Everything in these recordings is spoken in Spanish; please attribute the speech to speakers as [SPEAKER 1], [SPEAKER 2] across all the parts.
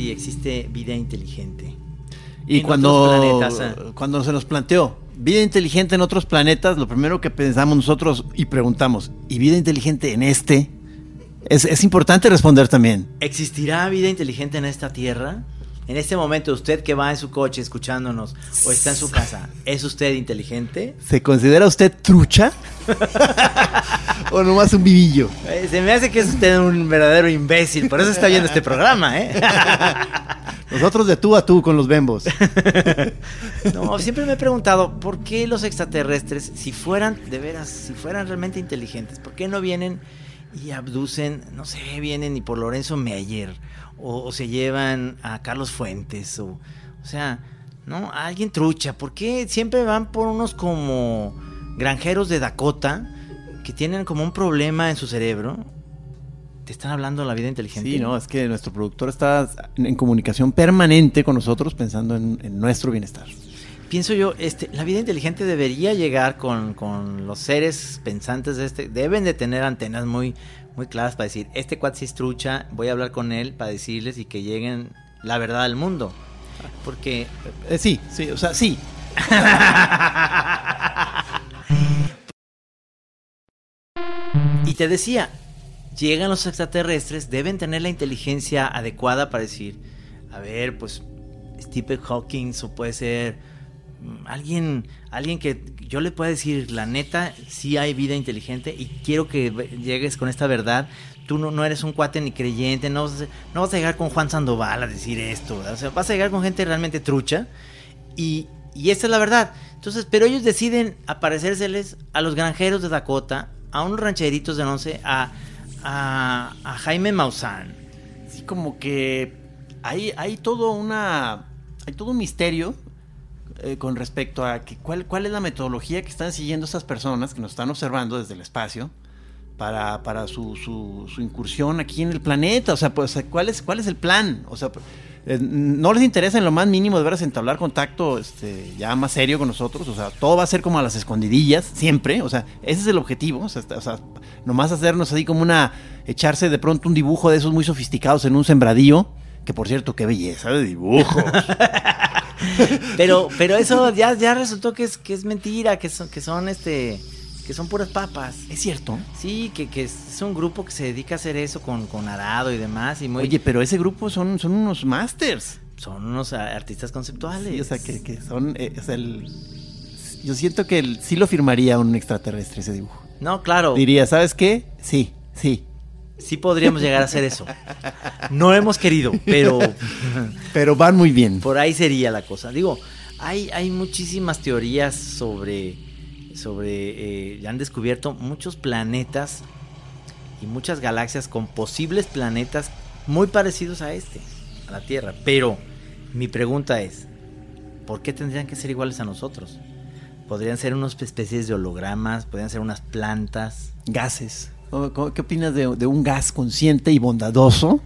[SPEAKER 1] Si existe vida inteligente.
[SPEAKER 2] Y
[SPEAKER 1] en
[SPEAKER 2] cuando,
[SPEAKER 1] planetas, ah.
[SPEAKER 2] cuando se nos planteó vida inteligente en otros planetas, lo primero que pensamos nosotros y preguntamos, ¿y vida inteligente en este? Es, es importante responder también.
[SPEAKER 1] ¿Existirá vida inteligente en esta Tierra? En este momento, usted que va en su coche escuchándonos o está en su casa, ¿es usted inteligente?
[SPEAKER 2] ¿Se considera usted trucha? ¿O nomás un vivillo?
[SPEAKER 1] Eh, Se me hace que es usted un verdadero imbécil, por eso está viendo este programa, ¿eh?
[SPEAKER 2] Nosotros de tú a tú con los bembos.
[SPEAKER 1] No, siempre me he preguntado, ¿por qué los extraterrestres, si fueran de veras, si fueran realmente inteligentes, ¿por qué no vienen y abducen, no sé, vienen y por Lorenzo Meyer, o, o se llevan a Carlos Fuentes, o, o sea, ¿no? A alguien trucha, ¿por qué siempre van por unos como granjeros de Dakota que tienen como un problema en su cerebro? Te están hablando de la vida inteligente.
[SPEAKER 2] Sí, no, es que nuestro productor está en, en comunicación permanente con nosotros pensando en, en nuestro bienestar.
[SPEAKER 1] Pienso yo, este, la vida inteligente debería llegar con, con los seres pensantes de este. Deben de tener antenas muy, muy claras para decir, este cuate sí es trucha, voy a hablar con él para decirles y que lleguen la verdad al mundo. Porque
[SPEAKER 2] Eh, sí, sí, o sea, sí.
[SPEAKER 1] Y te decía, llegan los extraterrestres, deben tener la inteligencia adecuada para decir, a ver, pues Stephen Hawking o puede ser alguien, alguien que yo le pueda decir, la neta, sí hay vida inteligente y quiero que llegues con esta verdad. Tú no, no eres un cuate ni creyente, no no vas a llegar con Juan Sandoval a decir esto, o sea, vas a llegar con gente realmente trucha y, y esta es la verdad. Entonces, pero ellos deciden aparecérseles a los granjeros de Dakota, a unos rancheritos de once, a, a, a Jaime Maussan.
[SPEAKER 2] Sí, como que hay, hay todo una. Hay todo un misterio eh, con respecto a que cuál, cuál es la metodología que están siguiendo estas personas que nos están observando desde el espacio para, para su, su, su incursión aquí en el planeta. O sea, pues, ¿cuál es, cuál es el plan? O sea, eh, no les interesa en lo más mínimo de veras entablar contacto este, ya más serio con nosotros. O sea, todo va a ser como a las escondidillas, siempre. O sea, ese es el objetivo. O sea, o sea, nomás hacernos así como una. echarse de pronto un dibujo de esos muy sofisticados en un sembradío. Que por cierto, qué belleza de dibujos.
[SPEAKER 1] Pero, pero eso ya, ya resultó que es, que es mentira, que son, que son este. que son puras papas.
[SPEAKER 2] es cierto.
[SPEAKER 1] Sí, que, que es un grupo que se dedica a hacer eso con, con arado y demás. Y muy,
[SPEAKER 2] Oye, pero ese grupo son, son unos masters.
[SPEAKER 1] son unos artistas conceptuales.
[SPEAKER 2] Sí, o sea, que, que son. eh, o sea, el- yo siento que el- sí lo firmaría un extraterrestre ese dibujo.
[SPEAKER 1] No, claro.
[SPEAKER 2] Diría, ¿sabes qué? Sí, sí.
[SPEAKER 1] Sí podríamos llegar a hacer eso. No hemos querido, pero
[SPEAKER 2] Pero van muy bien.
[SPEAKER 1] por ahí sería la cosa. Digo, hay, hay muchísimas teorías sobre, sobre, eh, han descubierto muchos planetas y muchas galaxias con posibles planetas muy parecidos a este, a la Tierra. Pero mi pregunta es, ¿por qué tendrían que ser iguales a nosotros? Podrían ser unas especies de hologramas, podrían ser unas plantas.
[SPEAKER 2] Gases. ¿Cómo- cómo- ¿Qué opinas de, de un gas consciente y bondadoso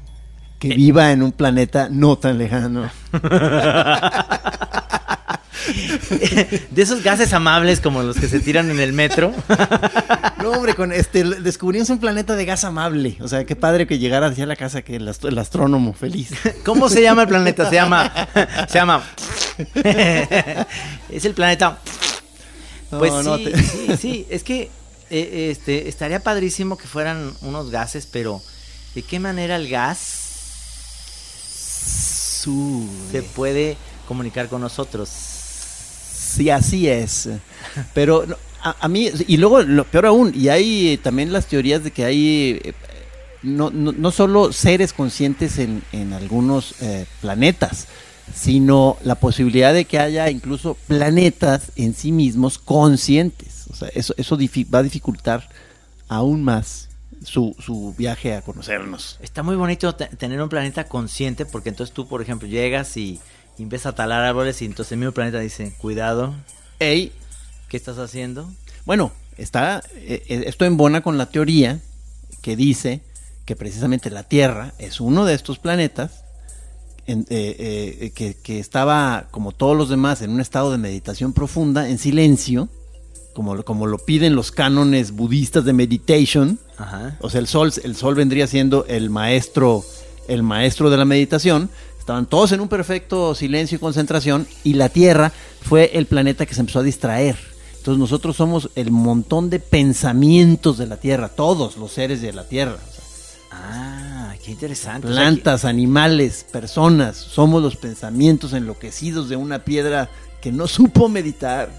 [SPEAKER 2] que viva en un planeta no tan lejano?
[SPEAKER 1] De esos gases amables como los que se tiran en el metro.
[SPEAKER 2] No, hombre, con este descubrimos un planeta de gas amable. O sea, qué padre que llegara hacia la casa que el, ast- el astrónomo feliz.
[SPEAKER 1] ¿Cómo se llama el planeta? Se llama. Se llama. Es el planeta.
[SPEAKER 2] No,
[SPEAKER 1] Pues
[SPEAKER 2] no,
[SPEAKER 1] sí,
[SPEAKER 2] te-
[SPEAKER 1] sí, sí. Es que eh, este, estaría padrísimo que fueran unos gases, pero ¿de qué manera el gas se puede comunicar con nosotros?
[SPEAKER 2] Sí, así es. Pero a, a mí, y luego, lo peor aún, y hay eh, también las teorías de que hay eh, no, no, no solo seres conscientes en, en algunos eh, planetas, sino la posibilidad de que haya incluso planetas en sí mismos conscientes. O sea, eso, va a dificultar aún más su, su viaje a conocernos.
[SPEAKER 1] Está muy bonito te- tener un planeta consciente porque entonces tú, por ejemplo, llegas y, y empiezas a talar árboles y entonces el mismo planeta dice, cuidado,
[SPEAKER 2] Ey,
[SPEAKER 1] ¿qué estás haciendo?
[SPEAKER 2] Bueno, está eh, eh, esto embona con la teoría que dice que precisamente la Tierra es uno de estos planetas en- eh, eh, que, que estaba, como todos los demás, en un estado de meditación profunda, en silencio, como, lo- como lo piden los cánones budistas de meditation.
[SPEAKER 1] Ajá.
[SPEAKER 2] O sea, el sol, el sol vendría siendo el maestro, el maestro de la meditación. Estaban todos en un perfecto silencio y concentración y la Tierra fue el planeta que se empezó a distraer. Entonces nosotros somos el montón de pensamientos de la Tierra, todos los seres de la Tierra. O sea,
[SPEAKER 1] Ah, qué interesante. O sea,
[SPEAKER 2] plantas, animales, personas, somos los pensamientos enloquecidos de una piedra que no supo meditar.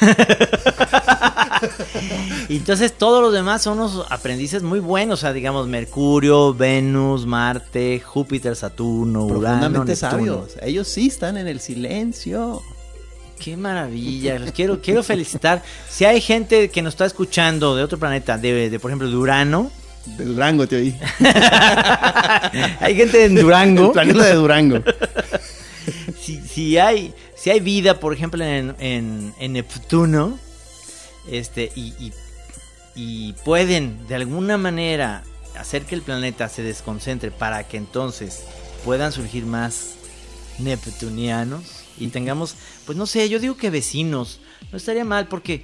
[SPEAKER 1] entonces todos los demás son unos aprendices muy buenos, o sea, digamos Mercurio, Venus, Marte, Júpiter, Saturno, Urano, Neptuno.
[SPEAKER 2] sabios. Ellos sí están en el silencio.
[SPEAKER 1] Qué maravilla, los quiero, quiero felicitar. Si hay gente que nos está escuchando de otro planeta, de, de, por ejemplo de Urano,
[SPEAKER 2] De Durango te oí.
[SPEAKER 1] hay gente en Durango.
[SPEAKER 2] El planeta de Durango.
[SPEAKER 1] si, si hay si hay vida, por ejemplo, en, en, en Neptuno, este, y, y, y pueden de alguna manera hacer que el planeta se desconcentre para que entonces puedan surgir más neptunianos y tengamos, pues no sé, yo digo que vecinos, no estaría mal porque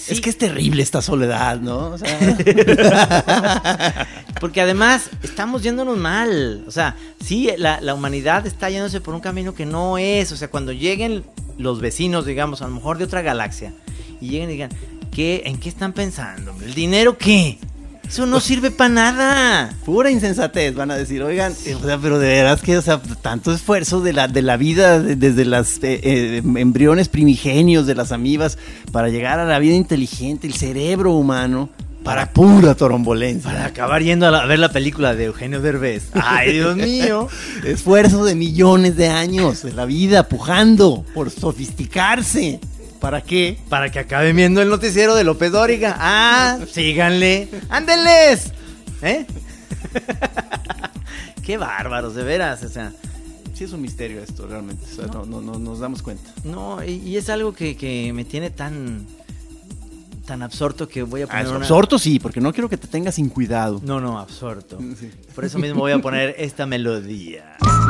[SPEAKER 1] sí,
[SPEAKER 2] Es que es terrible esta soledad, ¿no? O sea,
[SPEAKER 1] Porque además estamos yéndonos mal. O sea, sí, la, la humanidad está yéndose por un camino que no es. O sea, cuando lleguen los vecinos, digamos, a lo mejor de otra galaxia, y lleguen y digan, ¿qué, ¿en qué están pensando? ¿El dinero qué? Eso no sirve para nada.
[SPEAKER 2] pura insensatez, van a decir, oigan, eh, o sea, pero de veras que, o sea, tanto esfuerzo de la, de la vida, de- desde los embriones primigenios de las amibas, para llegar a la vida inteligente, el cerebro humano, para pura torombolencia.
[SPEAKER 1] Para acabar yendo a, la- a ver la película de Eugenio Derbez. Ay, Dios mío.
[SPEAKER 2] Esfuerzo de millones de años de la vida, pujando por sofisticarse. ¿Para qué?
[SPEAKER 1] Para que acaben viendo el noticiero de López Dóriga. Ah, síganle. ¡Ándenles! ¿Eh? Qué bárbaros, de veras. O sea,
[SPEAKER 2] Sí es un misterio esto, realmente. O sea, no, no, no nos damos cuenta.
[SPEAKER 1] no, y, y es algo que, que me tiene tan tan absorto que voy a poner una-
[SPEAKER 2] Absorto sí, porque no quiero que te tengas sin cuidado.
[SPEAKER 1] No, no, absorto.
[SPEAKER 2] Sí.
[SPEAKER 1] Por eso mismo voy a poner esta melodía.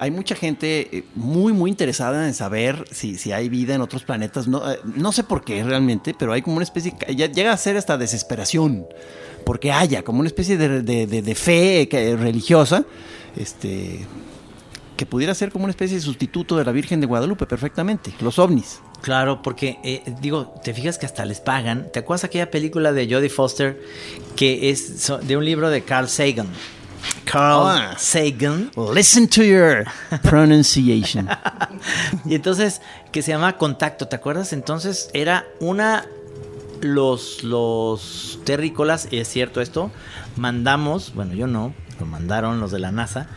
[SPEAKER 2] hay mucha gente eh, muy, muy interesada en saber si, si hay vida en otros planetas. No, eh, no sé por qué realmente, pero hay como una especie, ya llega a ser esta desesperación, porque haya como una especie de, de- de- de fe religiosa, este, que pudiera ser como una especie de sustituto de la Virgen de Guadalupe, perfectamente, los ovnis.
[SPEAKER 1] Claro, porque eh, digo, te fijas que hasta les pagan. ¿Te acuerdas aquella película de Jodie Foster que es de un libro de Carl Sagan? Carl
[SPEAKER 2] Ah.
[SPEAKER 1] Sagan.
[SPEAKER 2] Listen to your pronunciation.
[SPEAKER 1] Y entonces, que se llama Contacto, ¿te acuerdas? Entonces era una... Los, los terrícolas, y es cierto esto, mandamos, bueno yo no, lo mandaron los de la NASA,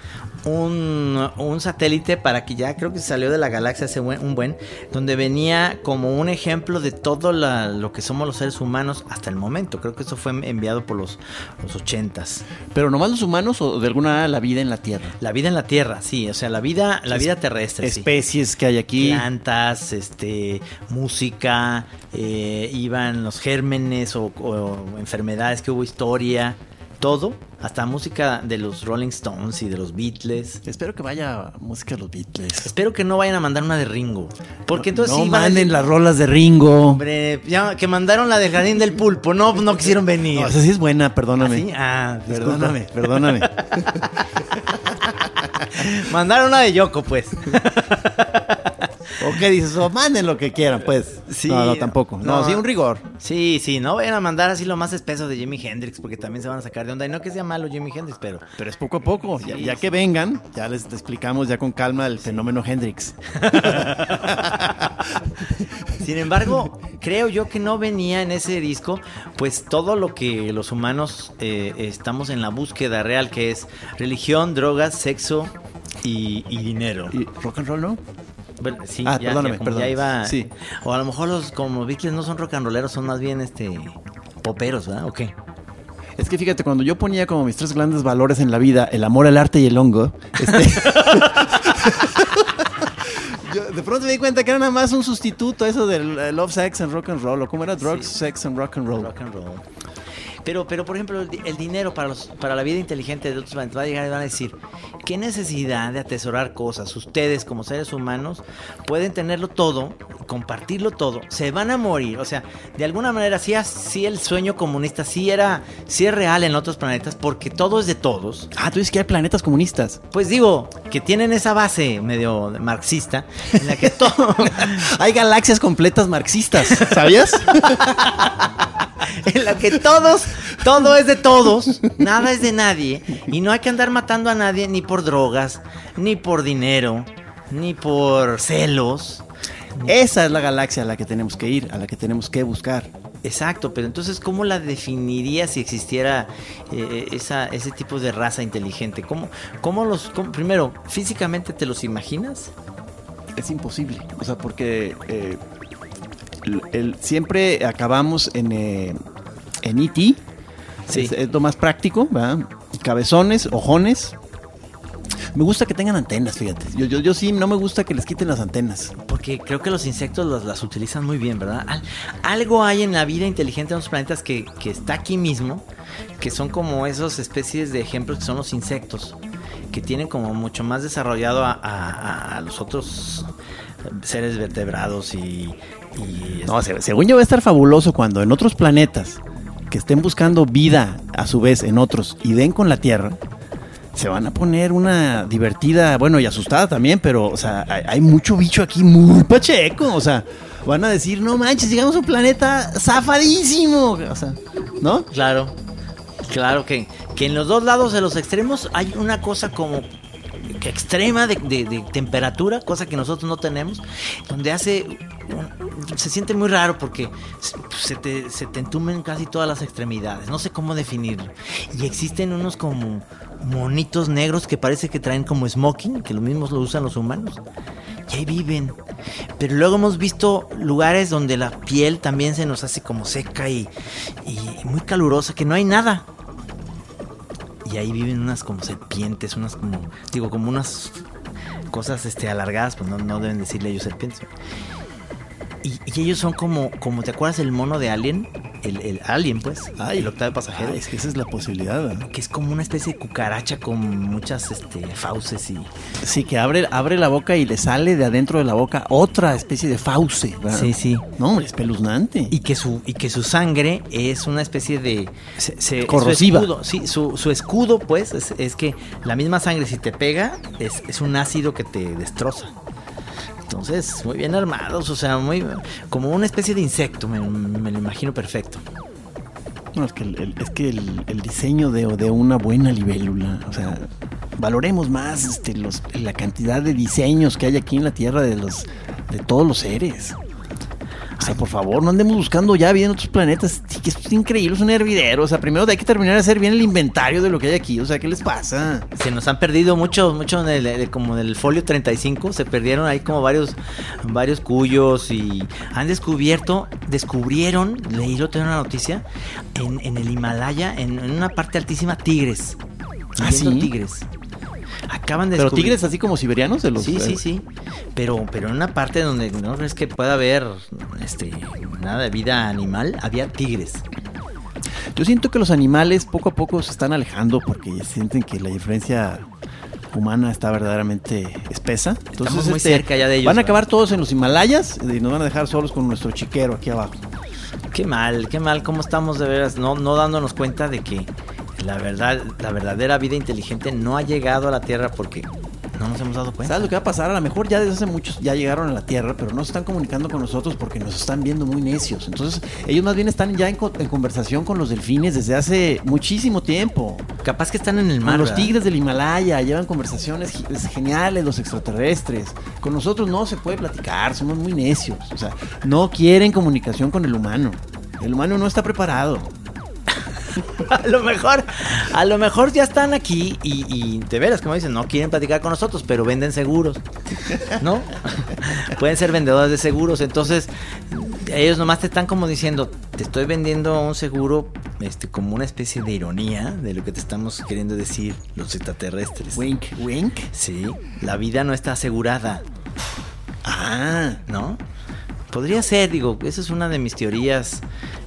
[SPEAKER 1] un, un satélite para que ya creo que salió de la galaxia hace buen- un buen, donde venía como un ejemplo de todo la- lo que somos los seres humanos hasta el momento. Creo que eso fue enviado por los, los ochentas.
[SPEAKER 2] ¿Pero nomás los humanos o de alguna manera la vida en la Tierra?
[SPEAKER 1] La vida en la Tierra, sí, o sea, la vida, la vida terrestre. sí.
[SPEAKER 2] Especies que hay aquí.
[SPEAKER 1] plantas, este, música, eh, iban los gérmenes o, o enfermedades que hubo historia, todo, hasta música de los Rolling Stones y de los Beatles.
[SPEAKER 2] Espero que vaya música de los Beatles.
[SPEAKER 1] Espero que no vayan a mandar una de Ringo, porque entonces
[SPEAKER 2] no
[SPEAKER 1] sí
[SPEAKER 2] manden
[SPEAKER 1] decir,
[SPEAKER 2] las rolas de Ringo.
[SPEAKER 1] Hombre, ya que mandaron la del Jardín del Pulpo, no, no quisieron venir.
[SPEAKER 2] No, esa sí es buena, perdóname.
[SPEAKER 1] ¿Ah, sí? Ah,
[SPEAKER 2] perdóname, perdóname.
[SPEAKER 1] Mandaron una de Yoko, pues.
[SPEAKER 2] ¿O qué dices? O manden lo que quieran, pues.
[SPEAKER 1] Sí,
[SPEAKER 2] no, no, tampoco. No,
[SPEAKER 1] no.
[SPEAKER 2] sí, un rigor.
[SPEAKER 1] Sí, sí, no vayan a mandar así lo más espeso de Jimi Hendrix, porque también se van a sacar de onda. Y no que sea malo Jimi Hendrix, pero
[SPEAKER 2] Pero es poco a poco. Ya,
[SPEAKER 1] Sí,
[SPEAKER 2] ya
[SPEAKER 1] sí.
[SPEAKER 2] que vengan, ya les explicamos ya con calma el fenómeno Hendrix.
[SPEAKER 1] Sin embargo, creo yo que no venía en ese disco, pues todo lo que los humanos eh, estamos en la búsqueda real, que es religión, drogas, sexo y, y dinero.
[SPEAKER 2] ¿Y rock and roll no?
[SPEAKER 1] Bueno, sí,
[SPEAKER 2] Ah,
[SPEAKER 1] ya,
[SPEAKER 2] perdóname,
[SPEAKER 1] ya como ya
[SPEAKER 2] perdóname.
[SPEAKER 1] iba.
[SPEAKER 2] Sí.
[SPEAKER 1] O a lo mejor los como Beatles no son rock and rolleros, son más bien este poperos, ¿verdad? ¿O qué?
[SPEAKER 2] Es que fíjate, cuando yo ponía como mis tres grandes valores en la vida, el amor, el arte y el hongo, este... yo de pronto me di cuenta que era nada más un sustituto eso del eh, love, sex and rock and roll, o cómo era drugs,
[SPEAKER 1] Sí.
[SPEAKER 2] sex and rock and roll.
[SPEAKER 1] Rock and roll. Pero, pero por ejemplo, el, di- el dinero para, los, para la vida inteligente de otros planetas va a llegar y van a decir, ¿qué necesidad de atesorar cosas? Ustedes como seres humanos pueden tenerlo todo, compartirlo todo, se van a morir. O sea, de alguna manera sí, sí el sueño comunista sí era, sí es real en otros planetas porque todo es de todos.
[SPEAKER 2] Ah, tú dices que hay planetas comunistas.
[SPEAKER 1] Pues digo, que tienen esa base medio marxista en la que todo...
[SPEAKER 2] hay galaxias completas marxistas, ¿sabías?
[SPEAKER 1] en la que todos, todo es de todos, nada es de nadie, y no hay que andar matando a nadie ni por drogas, ni por dinero, ni por celos.
[SPEAKER 2] Esa es la galaxia a la que tenemos que ir, a la que tenemos que buscar.
[SPEAKER 1] Exacto, pero entonces, ¿cómo la definiría si existiera eh, esa, ese tipo de raza inteligente? ¿Cómo, cómo los, cómo- primero, físicamente te los imaginas?
[SPEAKER 2] Es imposible. O sea, porque eh, el- el- siempre acabamos en, eh, en E.T.
[SPEAKER 1] Sí.
[SPEAKER 2] Es, es lo más práctico, ¿verdad? Cabezones, ojones. Me gusta que tengan antenas, fíjate. Yo, yo, yo sí, no me gusta que les quiten las antenas.
[SPEAKER 1] Porque creo que los insectos las, las utilizan muy bien, ¿verdad? Al- algo hay en la vida inteligente de los planetas que, que está aquí mismo, que son como esas especies de ejemplos que son los insectos, que tienen como mucho más desarrollado a, a- a los otros seres vertebrados y... y-
[SPEAKER 2] No, se- según yo va a estar fabuloso cuando en otros planetas que estén buscando vida a su vez en otros y den con la Tierra, se van a poner una divertida, bueno, y asustada también, pero, o sea, hay, mucho bicho aquí muy pacheco, o sea, van a decir, no manches, llegamos a un planeta zafadísimo, o sea, ¿no?
[SPEAKER 1] Claro, claro que, que en los dos lados de los extremos hay una cosa como extrema de, temperatura, cosa que nosotros no tenemos, donde hace, se siente muy raro porque se- te, se entumen casi todas las extremidades, no sé cómo definirlo. Y existen unos como monitos negros que parece que traen como smoking, que lo mismos lo usan los humanos. Y ahí viven. Pero luego hemos visto lugares donde la piel también se nos hace como seca y muy calurosa, que no hay nada. Y ahí viven unas como serpientes, unas como, digo, como unas cosas este, alargadas, pues no, no deben decirle ellos serpientes. Y, y ellos son como, como, ¿te acuerdas el mono de Alien? el, el alien, pues,
[SPEAKER 2] Ay,
[SPEAKER 1] el octavo pasajero.
[SPEAKER 2] ah, es que esa es la posibilidad. ¿verdad?
[SPEAKER 1] Que es como una especie de cucaracha con muchas este, fauces y...
[SPEAKER 2] Sí, que abre, abre la boca y le sale de adentro de la boca otra especie de fauce. ¿verdad?
[SPEAKER 1] Sí, sí.
[SPEAKER 2] No, es espeluznante.
[SPEAKER 1] Y que su, y que su sangre es una especie de... se- se-
[SPEAKER 2] Corrosiva.
[SPEAKER 1] Su escudo, sí, su, su escudo, pues, es, es que la misma sangre, si te pega, es, es un ácido que te destroza. Entonces, muy bien armados, o sea, muy como una especie de insecto, me, me lo imagino perfecto.
[SPEAKER 2] No, es que el, es que el, el diseño de, de una buena libélula, o sea, valoremos más este, los, la cantidad de diseños que hay aquí en la Tierra de los de todos los seres. O sea, por favor, no andemos buscando ya bien otros planetas. Sí, que es increíble, es un hervidero. O sea, primero hay que terminar de hacer bien el inventario de lo que hay aquí. O sea, ¿qué les pasa?
[SPEAKER 1] Se nos han perdido mucho, mucho en el, eh, como en el folio 35, se perdieron ahí como varios, varios cuyos y han descubierto, descubrieron, leí lo tengo una noticia, en, en el Himalaya, en, en una parte altísima, tigres.
[SPEAKER 2] ¿Ah, sí?
[SPEAKER 1] tigres. Acaban de
[SPEAKER 2] Pero
[SPEAKER 1] descubrir-
[SPEAKER 2] tigres así como siberianos de los.
[SPEAKER 1] Sí, sí,
[SPEAKER 2] eh,
[SPEAKER 1] sí. Pero, pero en una parte donde no crees que pueda haber este nada de vida animal, había tigres.
[SPEAKER 2] Yo siento que los animales poco a poco se están alejando porque sienten que la diferencia humana está verdaderamente espesa. Entonces,
[SPEAKER 1] Estamos muy
[SPEAKER 2] este,
[SPEAKER 1] cerca ya de ellos,
[SPEAKER 2] Van a
[SPEAKER 1] ¿verdad?
[SPEAKER 2] acabar todos en los Himalayas y nos van a dejar solos con nuestro chiquero aquí abajo.
[SPEAKER 1] Qué mal, qué mal, cómo estamos de veras, no, no dándonos cuenta de que la verdad, la verdadera vida inteligente no ha llegado a la Tierra porque no nos hemos dado cuenta.
[SPEAKER 2] ¿Sabes lo que va a pasar? A lo mejor ya desde hace muchos ya llegaron a la Tierra, pero no se están comunicando con nosotros porque nos están viendo muy necios. Entonces, ellos más bien están ya en, co- en conversación con los delfines desde hace muchísimo tiempo.
[SPEAKER 1] Capaz que están en el mar.
[SPEAKER 2] Con los tigres del Himalaya llevan conversaciones geniales los extraterrestres. Con nosotros no se puede platicar, somos muy necios. O sea, no quieren comunicación con el humano. El humano no está preparado.
[SPEAKER 1] A lo mejor, a lo mejor ya están aquí y, y de veras, como dicen, no quieren platicar con nosotros, pero venden seguros, ¿no? Pueden ser vendedores de seguros, entonces ellos nomás te están como diciendo, te estoy vendiendo un seguro, este, como una especie de ironía de lo que te estamos queriendo decir los extraterrestres.
[SPEAKER 2] Wink, wink.
[SPEAKER 1] Sí, la vida no está asegurada,
[SPEAKER 2] Ah,
[SPEAKER 1] ¿no? Podría ser, digo, esa es una de mis teorías.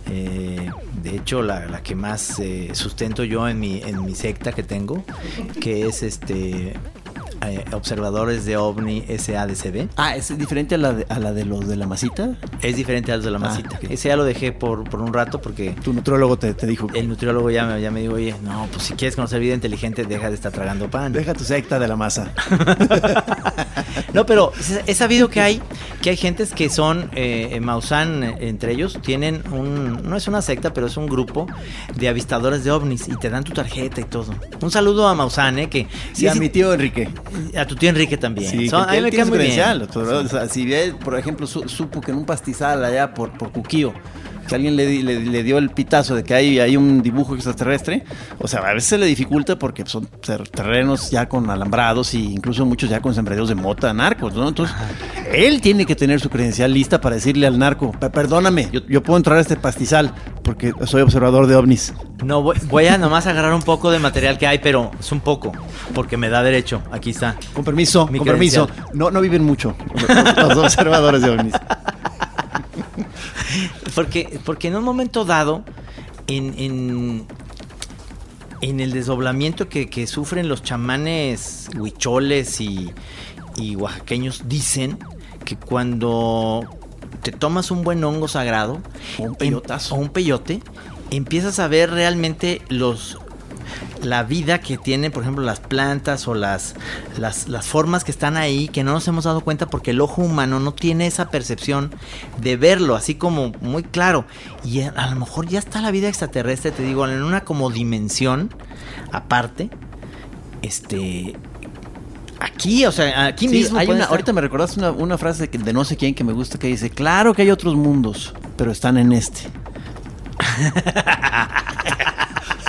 [SPEAKER 1] eh, de hecho, la, que más eh, sustento yo en mi, en mi secta que tengo, que es este eh, Observadores de OVNI SADCB.
[SPEAKER 2] ah, es diferente a la de, a la de los de la masita.
[SPEAKER 1] Es diferente a los de la
[SPEAKER 2] Ah,
[SPEAKER 1] masita.
[SPEAKER 2] ok.
[SPEAKER 1] Ese ya lo dejé por, por un rato porque
[SPEAKER 2] Tu nutrólogo te, te dijo.
[SPEAKER 1] el nutriólogo ya me, ya me dijo, oye, no, pues si quieres conocer vida inteligente, deja de estar tragando pan.
[SPEAKER 2] Deja tu secta de la masa.
[SPEAKER 1] No, pero he sabido que hay que hay gentes que son eh, en Maussan eh, entre ellos tienen un no es una secta, pero es un grupo de avistadores de ovnis y te dan tu tarjeta y todo. Un saludo a Maussan, eh, que
[SPEAKER 2] Sí, a mi tío Enrique.
[SPEAKER 1] A tu tío Enrique también.
[SPEAKER 2] Sí,
[SPEAKER 1] Son- a mí me cae muy bien.
[SPEAKER 2] doctor. O sea, si él, por ejemplo, su- supo que en un pastizal allá por, por Cuquío, que alguien le, le, le dio el pitazo de que hay, hay un dibujo extraterrestre, o sea, a veces se le dificulta porque son ter- terrenos ya con alambrados e incluso muchos ya con sembradíos de mota narcos, ¿no? Entonces, él tiene que tener su credencial lista para decirle al narco, "Per- perdóname, yo, yo puedo entrar a este pastizal porque soy observador de ovnis.
[SPEAKER 1] No voy, voy a nomás agarrar un poco de material que hay, pero es un poco porque me da derecho. Aquí está.
[SPEAKER 2] Con permiso,
[SPEAKER 1] Mi
[SPEAKER 2] con permiso.
[SPEAKER 1] credencial.
[SPEAKER 2] No, no viven mucho los observadores de ovnis.
[SPEAKER 1] Porque, porque en un momento dado, en, en, en el desdoblamiento que, que sufren los chamanes huicholes y, y oaxaqueños, dicen que cuando te tomas un buen hongo sagrado
[SPEAKER 2] O un peyotazo.
[SPEAKER 1] o un peyote, empiezas a ver realmente los la vida que tienen, por ejemplo, las plantas o las, las, las formas que están ahí, que no nos hemos dado cuenta porque el ojo humano no tiene esa percepción de verlo así como muy claro. Y a, lo mejor ya está la vida extraterrestre, te digo, en una como dimensión aparte. Este. Aquí, o sea, aquí
[SPEAKER 2] Sí,
[SPEAKER 1] mismo.
[SPEAKER 2] hay una,
[SPEAKER 1] estar-
[SPEAKER 2] ahorita me recordaste una, una frase de, que- de no sé quién que me gusta que dice, claro que hay otros mundos, pero están en este.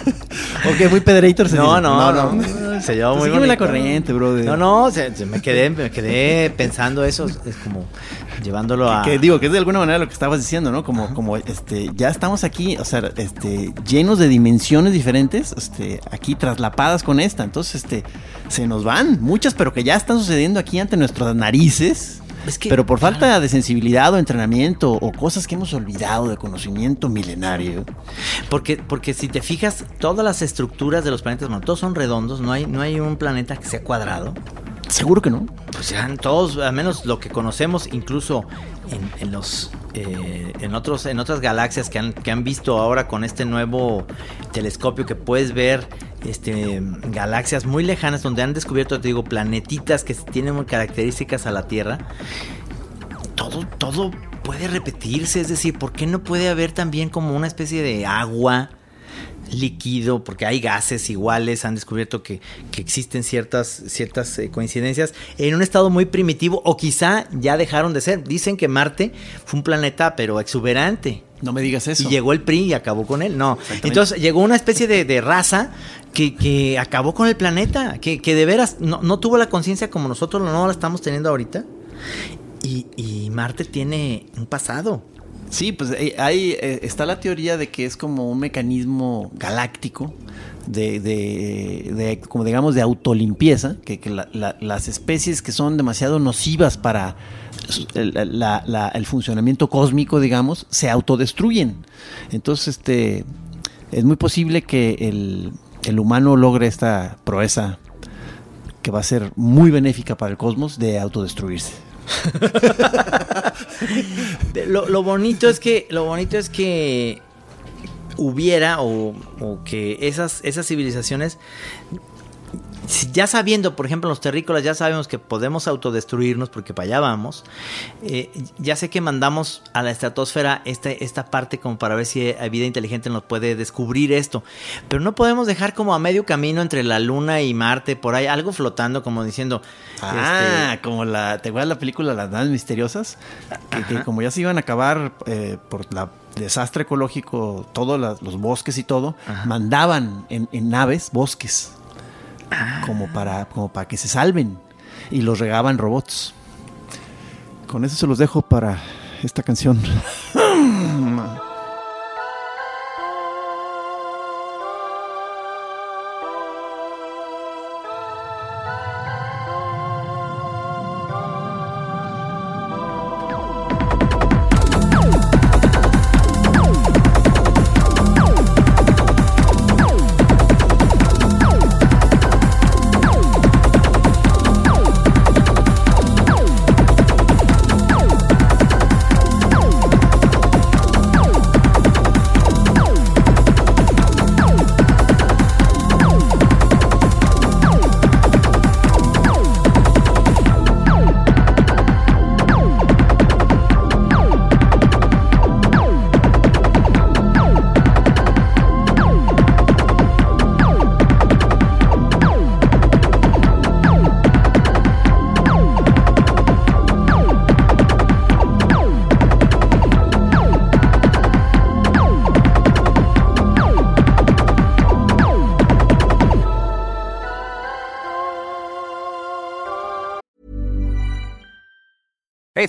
[SPEAKER 2] ok, muy Pederator se
[SPEAKER 1] No,
[SPEAKER 2] dice.
[SPEAKER 1] no, no, Se llevó muy
[SPEAKER 2] sígueme la corriente, brother.
[SPEAKER 1] No, no, me quedé, me quedé pensando eso, es como llevándolo a
[SPEAKER 2] Que digo, que es de alguna manera lo que estabas diciendo, ¿no? Como, como este, ya estamos aquí, o sea, este, llenos de dimensiones diferentes, este, aquí traslapadas con esta. Entonces, este, se nos van muchas, pero que ya están sucediendo aquí ante nuestras narices.
[SPEAKER 1] Es que-
[SPEAKER 2] Pero por falta de sensibilidad o entrenamiento o cosas que hemos olvidado de conocimiento milenario.
[SPEAKER 1] Porque, porque si te fijas, todas las estructuras de los planetas, bueno, todos son redondos, no hay, no hay un planeta que sea cuadrado.
[SPEAKER 2] Seguro que no.
[SPEAKER 1] Pues ya todos, al menos lo que conocemos, incluso en, en los eh, en otros, en otras galaxias que han, que han visto ahora con este nuevo telescopio que puedes ver este galaxias muy lejanas donde han descubierto, te digo, planetitas que tienen características a la Tierra. Todo, todo puede repetirse, es decir, ¿por qué no puede haber también como una especie de agua? Líquido, porque hay gases iguales, han descubierto que, que existen ciertas, ciertas eh, coincidencias en un estado muy primitivo, o quizá ya dejaron de ser. Dicen que Marte fue un planeta, pero exuberante.
[SPEAKER 2] No me digas eso.
[SPEAKER 1] Y llegó el PRI y acabó con él. No. Entonces llegó una especie de, de raza que, que acabó con el planeta, que, que de veras no, no tuvo la conciencia como nosotros no la estamos teniendo ahorita. Y, y Marte tiene un pasado.
[SPEAKER 2] Sí, pues eh, ahí eh, está la teoría de que es como un mecanismo galáctico de, de- como digamos, de autolimpieza, que, que la- la- las especies que son demasiado nocivas para el, la- el funcionamiento cósmico, digamos, se autodestruyen. Entonces, este, es muy posible que el humano logre esta proeza que va a ser muy benéfica para el cosmos de autodestruirse.
[SPEAKER 1] Lo, lo bonito es que lo bonito es que hubiera o, o que esas esas civilizaciones ya sabiendo, por ejemplo, los terrícolas ya sabemos que podemos autodestruirnos porque para allá vamos. eh, ya sé que mandamos a la estratosfera este, esta parte como para ver si hay vida inteligente nos puede descubrir esto. Pero no podemos dejar como a medio camino entre la Luna y Marte, por ahí algo flotando como diciendo...
[SPEAKER 2] Ah,
[SPEAKER 1] este,
[SPEAKER 2] como la. ¿Te acuerdas la película Las Damas Misteriosas? Que, que como ya se iban a acabar eh, por la desastre ecológico, todos los bosques y todo, mandaban en, en naves bosques. Como, para, como para que se salven. Y los regaban robots. Con eso se los dejo para esta canción.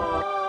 [SPEAKER 1] Por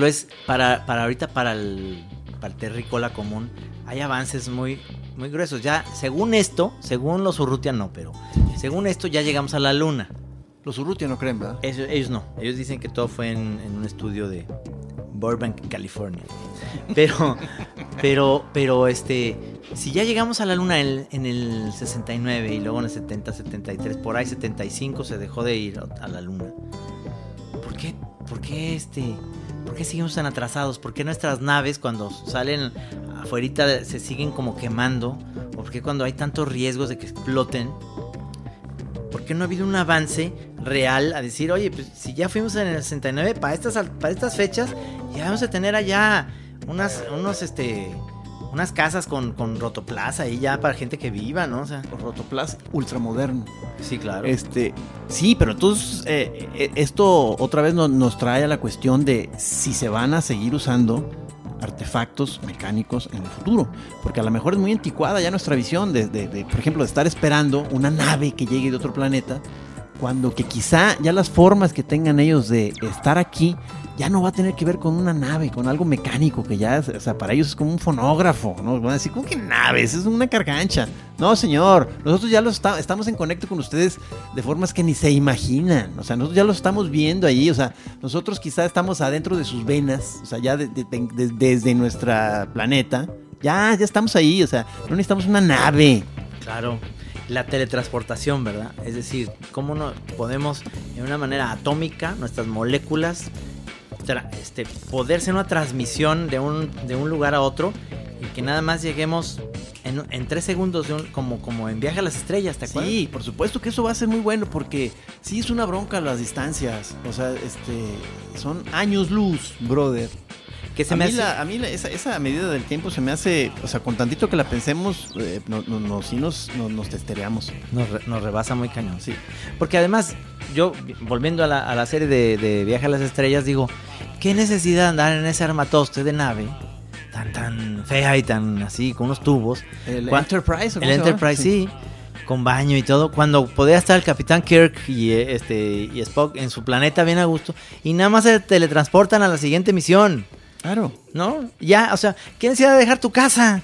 [SPEAKER 1] ejemplo, es para, para ahorita, para el, para el terrícola común, hay avances muy, muy gruesos. Ya, según esto, según los Urrutia no, pero según esto ya llegamos a la luna.
[SPEAKER 2] Los Urrutia no creen, ¿verdad?
[SPEAKER 1] Ellos, ellos no, ellos dicen que todo fue en, en un estudio de Burbank, California. Pero, pero, pero, este, si ya llegamos a la luna en, en el 69 y luego en el 70, 73, por ahí 75 se dejó de ir a la luna. ¿Por qué, por qué este, por qué seguimos tan atrasados? ¿Por qué nuestras naves cuando salen afuera se siguen como quemando? ¿O por qué cuando hay tantos riesgos de que exploten? ¿Por qué no ha habido un avance real a decir, oye, pues si ya fuimos en el 69, para estas, para estas fechas, ya vamos a tener allá unas, unos, este, unas casas con, con rotoplas ahí ya para gente que viva, ¿no? O sea,
[SPEAKER 2] Rotoplas ultramoderno.
[SPEAKER 1] sí, claro.
[SPEAKER 2] Este, sí, pero entonces eh, eh, esto otra vez no- nos trae a la cuestión de si se van a seguir usando artefactos mecánicos en el futuro. Porque a lo mejor es muy anticuada ya nuestra visión de, de- de, por ejemplo, de estar esperando una nave que llegue de otro planeta, cuando que quizá ya las formas que tengan ellos de estar aquí ya no va a tener que ver con una nave, con algo mecánico, que ya, o sea, para ellos es como un fonógrafo, ¿no? Van a ¿cómo que naves? Es una cargancha. No, señor, nosotros ya los esta- estamos en conecto con ustedes de formas que ni se imaginan. O sea, nosotros ya los estamos viendo ahí, o sea, nosotros quizá estamos adentro de sus venas, o sea, ya de- de- desde nuestra planeta. Ya, ya estamos ahí, o sea, no necesitamos una nave.
[SPEAKER 1] Claro, la teletransportación, ¿verdad? Es decir, cómo no podemos de una manera atómica nuestras moléculas este, poder ser una transmisión de un, de un lugar a otro y que nada más lleguemos en, en tres segundos de un- como, como en viaje a las estrellas, ¿te acuerdas?
[SPEAKER 2] Sí, por supuesto que eso va a ser muy bueno porque sí es una bronca las distancias. O sea, este son años luz, brother.
[SPEAKER 1] Que se
[SPEAKER 2] a
[SPEAKER 1] me
[SPEAKER 2] mí,
[SPEAKER 1] hace-
[SPEAKER 2] la- a mí la- esa, esa medida del tiempo se me hace, o sea, con tantito que la pensemos, eh, no, no, no, sí nos, no- nos testereamos.
[SPEAKER 1] Nos, re- nos rebasa muy cañón, sí. Porque además, yo, volviendo a la, a la serie de, de Viaje a las Estrellas, digo, ¿qué necesidad de andar en ese armatoste de nave tan, tan fea y tan así, con unos tubos?
[SPEAKER 2] El Enterprise, ¿o cómo
[SPEAKER 1] El? Enterprise, sí. Con baño y todo. Cuando podía estar el Capitán Kirk y, eh, este, y Spock en su planeta bien a gusto. Y nada más se teletransportan a la siguiente misión.
[SPEAKER 2] Claro.
[SPEAKER 1] ¿No? Ya, o sea, ¿qué necesidad de dejar tu casa?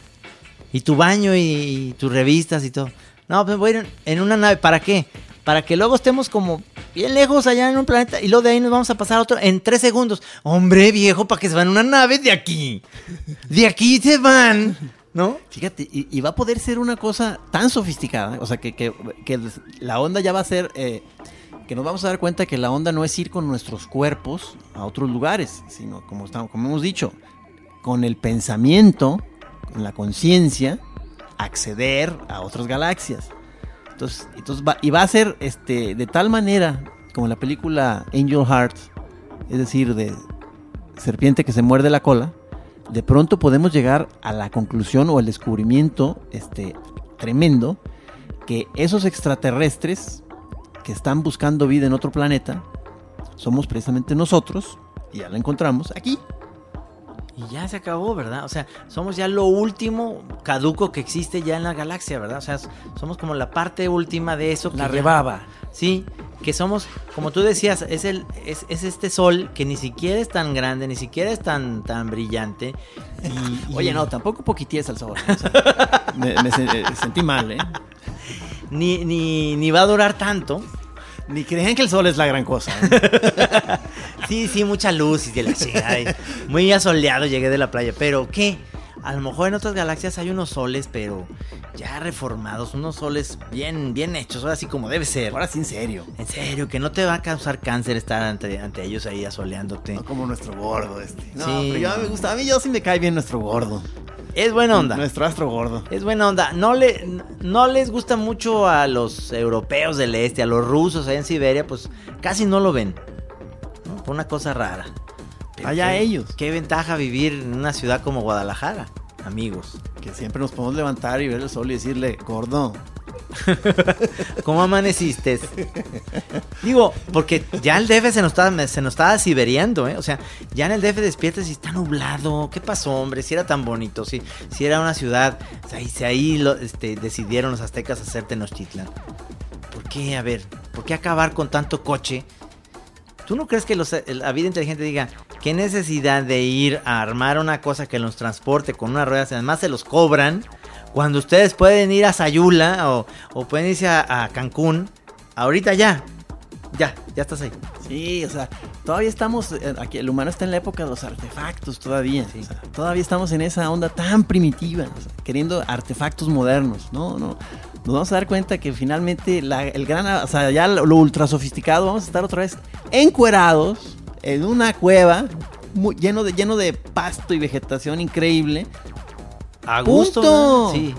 [SPEAKER 1] Y tu baño y, y tus revistas y todo. No, pues voy a ir en, una nave. ¿Para qué? Para que luego estemos como bien lejos allá en un planeta y luego de ahí nos vamos a pasar a otro en tres segundos. Hombre, viejo, ¿para que se van una nave de aquí? De aquí se van, ¿no?
[SPEAKER 2] Fíjate, y, y va a poder ser una cosa tan sofisticada, o sea, que, que- que la onda ya va a ser, eh, que nos vamos a dar cuenta que la onda no es ir con nuestros cuerpos a otros lugares, sino, como, estamos, como hemos dicho, con el pensamiento, con la conciencia, acceder a otras galaxias. Entonces, entonces y va a ser este, de tal manera, como la película Angel Heart, es decir, de serpiente que se muerde la cola, de pronto podemos llegar a la conclusión o al descubrimiento este, tremendo que esos extraterrestres que están buscando vida en otro planeta somos precisamente nosotros, y ya la encontramos aquí.
[SPEAKER 1] Y ya se acabó, ¿verdad? O sea, somos ya lo último caduco que existe ya en la galaxia, ¿verdad? O sea, somos como la parte última de eso. que
[SPEAKER 2] La
[SPEAKER 1] ya-
[SPEAKER 2] rebaba.
[SPEAKER 1] Sí, que somos, como tú decías, es, el, es, es este sol que ni siquiera es tan grande, ni siquiera es tan, tan brillante. Y, y
[SPEAKER 2] Oye, no, tampoco poquitíes al sabor. o sea, me, me eh, sentí mal, ¿eh?
[SPEAKER 1] Ni, ni, ni va a durar tanto.
[SPEAKER 2] Ni crean que el sol es la gran cosa. ¿eh?
[SPEAKER 1] Sí, sí, mucha luz y de la chingada, Muy asoleado llegué de la playa. Pero, ¿qué? A lo mejor en otras galaxias hay unos soles, pero ya reformados, unos soles bien, bien hechos, ahora sí como debe ser.
[SPEAKER 2] Ahora sí, en serio.
[SPEAKER 1] En serio, que no te va a causar cáncer estar ante, ante ellos ahí asoleándote.
[SPEAKER 2] No como nuestro gordo este. No,
[SPEAKER 1] Sí.
[SPEAKER 2] pero yo me gusta. A mí yo sí me cae bien nuestro gordo.
[SPEAKER 1] Es buena onda.
[SPEAKER 2] Nuestro astro gordo.
[SPEAKER 1] Es buena onda. No, le, no les gusta mucho a los europeos del este, a los rusos allá en Siberia, pues casi no lo ven. ¿no? Por una cosa rara. Pero
[SPEAKER 2] Allá
[SPEAKER 1] qué-
[SPEAKER 2] ellos.
[SPEAKER 1] Qué ventaja vivir en una ciudad como Guadalajara, amigos.
[SPEAKER 2] Que siempre nos podemos levantar y ver el sol y decirle, gordo.
[SPEAKER 1] ¿Cómo amaneciste? Digo, porque ya el DF se nos está, se nos está siberiando, ¿eh? O sea, ya en el DF despiertas y está nublado. ¿Qué pasó, hombre? Si era tan bonito, si, si era una ciudad, o sea, y si ahí lo- este, decidieron los aztecas hacer Tenochtitlan. ¿Por qué? A ver, ¿por qué acabar con tanto coche ¿Tú no crees que los- la vida inteligente diga qué necesidad de ir a armar una cosa que los transporte con unas ruedas, además se los cobran, cuando ustedes pueden ir a Sayula o, o pueden irse a, a Cancún, ahorita ya, ya, ya estás ahí.
[SPEAKER 2] Sí, o sea, todavía estamos, eh, aquí el humano está en la época de los artefactos todavía. o sea, todavía estamos en esa onda tan primitiva, o sea, queriendo artefactos modernos. No, no. Nos vamos a dar cuenta que finalmente la- el gran, o sea, ya lo, lo ultra sofisticado, vamos a estar otra vez encuerados en una cueva muy- lleno de lleno de pasto y vegetación increíble,
[SPEAKER 1] A gusto. Sí.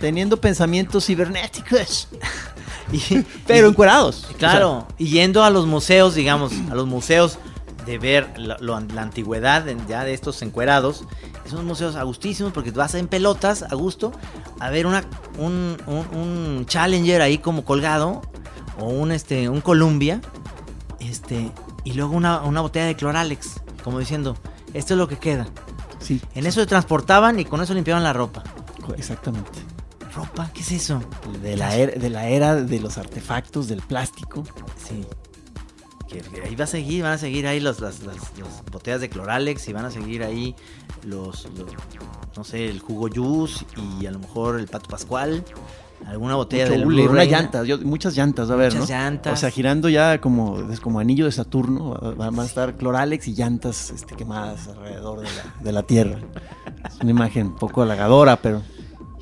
[SPEAKER 2] teniendo pensamientos cibernéticos,
[SPEAKER 1] Y-
[SPEAKER 2] pero
[SPEAKER 1] y-
[SPEAKER 2] encuerados.
[SPEAKER 1] Claro, y yendo a los museos, digamos, a los museos de ver la, antigüedad ya de estos encuerados. Son museos agustísimos porque vas en pelotas a gusto a ver una, un, un- un Challenger ahí como colgado o un, este, un Columbia este, y luego una, una botella de Cloralex, como diciendo, esto es lo que queda.
[SPEAKER 2] Sí,
[SPEAKER 1] En eso se transportaban y con eso limpiaban la ropa.
[SPEAKER 2] exactamente.
[SPEAKER 1] ¿Ropa? ¿Qué es eso?
[SPEAKER 2] De la, era, de la era de los artefactos, del plástico.
[SPEAKER 1] Sí. Que, que ahí va a seguir, van a seguir ahí los, las, las- las botellas de Cloralex y van a seguir ahí los, los- no sé, el jugo juice y a lo mejor el pato pascual, alguna botella
[SPEAKER 2] Mucho
[SPEAKER 1] del
[SPEAKER 2] hule, unas llantas, yo- muchas llantas, va a haber,
[SPEAKER 1] Muchas
[SPEAKER 2] ¿no?
[SPEAKER 1] llantas.
[SPEAKER 2] O sea, girando ya como, como anillo de Saturno, va- va- van a estar cloralex y llantas este, quemadas alrededor de la, de la Tierra. Es una imagen un poco halagadora, pero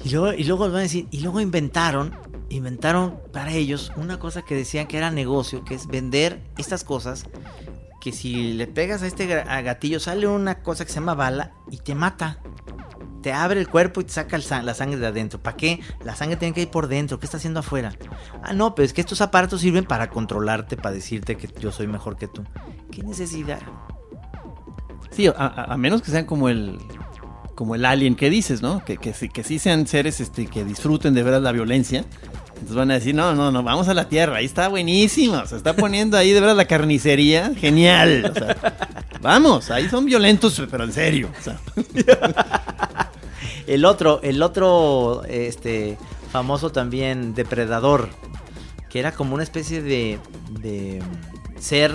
[SPEAKER 1] Y luego, y luego van a decir, y luego inventaron, inventaron para ellos una cosa que decían que era negocio, que es vender estas cosas que si le pegas a este gatillo sale una cosa que se llama bala y te mata. Te abre el cuerpo y te saca la sangre de adentro. ¿Para qué? La sangre tiene que ir por dentro. ¿Qué está haciendo afuera? Ah, no, pero es que estos aparatos sirven para controlarte, para decirte que yo soy mejor que tú. ¿Qué necesidad?
[SPEAKER 2] sí, a, a- menos que sean como el como el alien que dices, ¿no? Que, que, que sí sean seres este, que disfruten de veras la violencia. Entonces van a decir, no, no, no, vamos a la Tierra, ahí está buenísimo, se está poniendo ahí de veras la carnicería, genial. o sea, vamos, ahí son violentos, pero en serio. o sea.
[SPEAKER 1] El otro, el otro, este, famoso también depredador, que era como una especie de, de ser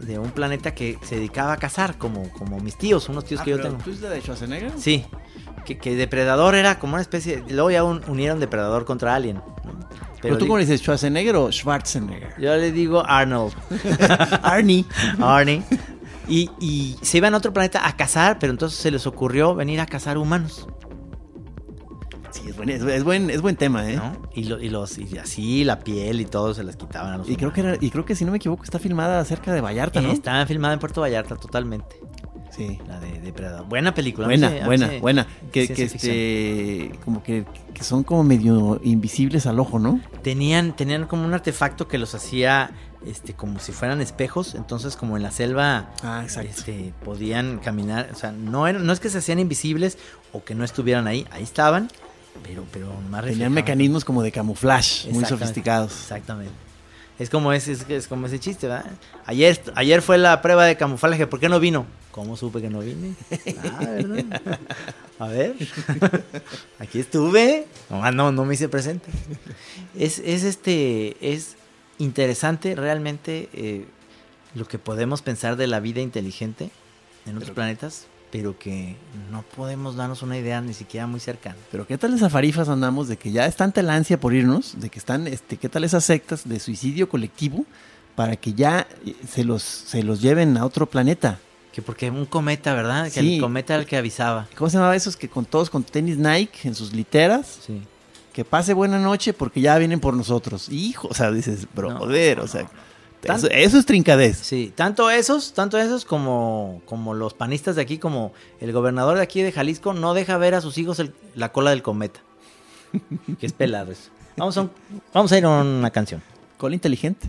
[SPEAKER 1] de un planeta que se dedicaba a cazar, como, como mis tíos, unos tíos que yo tengo.
[SPEAKER 2] ¿Tú es de Schwarzenegger?
[SPEAKER 1] Sí, que, que depredador era como una especie, luego ya un- unieron depredador contra alien. ¿no?
[SPEAKER 2] Pero, tú cómo le dices, Schwarzenegger o Schwarzenegger?
[SPEAKER 1] yo le digo Arnold.
[SPEAKER 2] Arnie.
[SPEAKER 1] Arnie. Y, y se iban a otro planeta a cazar, pero entonces se les ocurrió venir a cazar humanos.
[SPEAKER 2] Sí, es buen, es, es buen, es buen tema, ¿eh?
[SPEAKER 1] ¿no? Y, lo- y los y así la piel y todo se las quitaban a los
[SPEAKER 2] Y creo que era, y creo que si no me equivoco está filmada cerca de Vallarta, ¿no?
[SPEAKER 1] Estaba filmada en Puerto Vallarta totalmente.
[SPEAKER 2] Sí.
[SPEAKER 1] La de Depredador. Buena película.
[SPEAKER 2] Buena, buena, buena. Que, que este, como que, que son como medio invisibles al ojo, ¿no?
[SPEAKER 1] Tenían, tenían como un artefacto que los hacía este, como si fueran espejos. Entonces, como en la selva
[SPEAKER 2] Ah, exacto.
[SPEAKER 1] este, podían caminar. O sea, no, era- no es que se hacían invisibles o que no estuvieran ahí. Ahí estaban, pero, pero más
[SPEAKER 2] Tenían mecanismos como de camuflaje, muy sofisticados.
[SPEAKER 1] Exactamente. Es como ese, es, es como ese chiste, ¿verdad? Ayer, ayer fue la prueba de camuflaje, ¿por qué no vino? ¿Cómo supe que no vine? Ah, ¿verdad? A ver. Aquí estuve. No, no, no me hice presente. Es, es este. Es interesante realmente eh, lo que podemos pensar de la vida inteligente en otros planetas, pero que no podemos darnos una idea ni siquiera muy cercana.
[SPEAKER 2] Pero qué tal esas farifas andamos de que ya es tanta la ansia por irnos, de que están, este, qué tal esas sectas de suicidio colectivo para que ya eh, se los, se los lleven a otro planeta.
[SPEAKER 1] Que porque un cometa, ¿verdad? Que
[SPEAKER 2] Sí.
[SPEAKER 1] el cometa era el que avisaba.
[SPEAKER 2] ¿Cómo se llamaba esos que con todos con tenis Nike en sus literas?
[SPEAKER 1] Sí.
[SPEAKER 2] Que pase buena noche porque ya vienen por nosotros. Hijo, o sea, dices, brother, o sea,
[SPEAKER 1] Tan-
[SPEAKER 2] eso, eso es trincadez.
[SPEAKER 1] Sí, tanto esos, tanto esos como, como los panistas de aquí, como el gobernador de aquí de Jalisco, no deja ver a sus hijos el- la cola del cometa. que es pelado eso. Vamos a, un- vamos a ir a una canción.
[SPEAKER 2] Cola inteligente.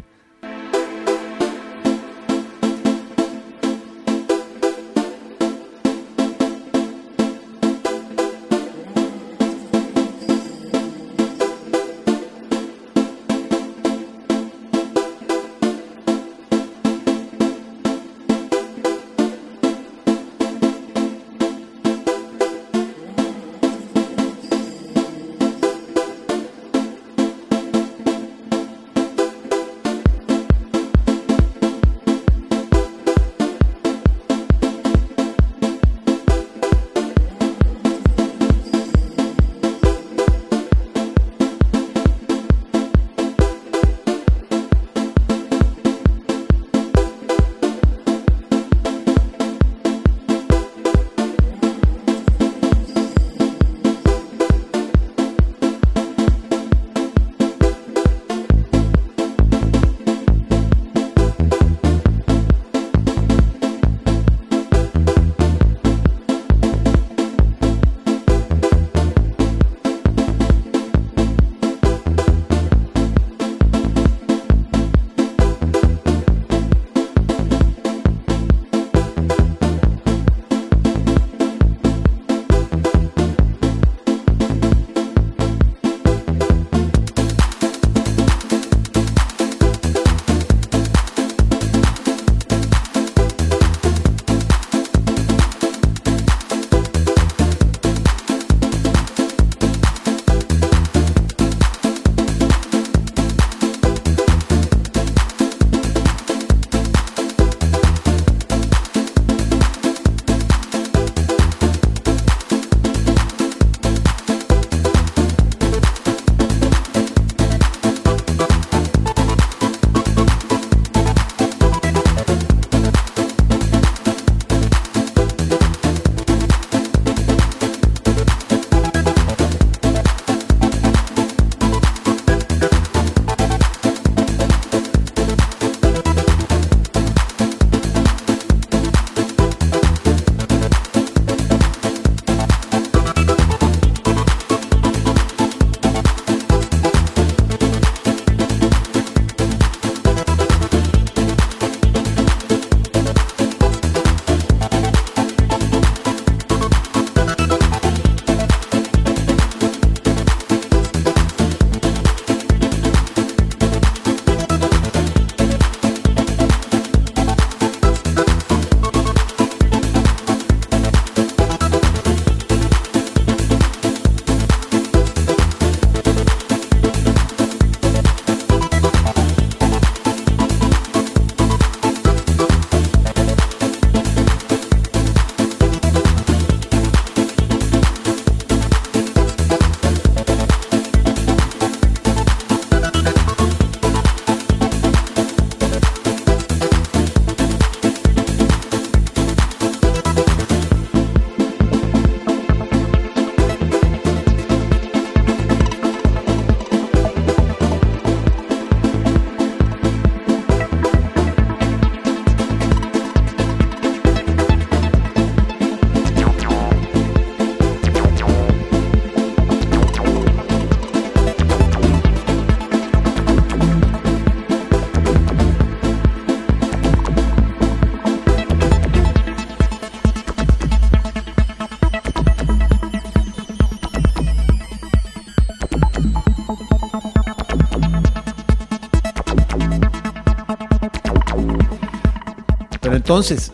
[SPEAKER 2] Entonces,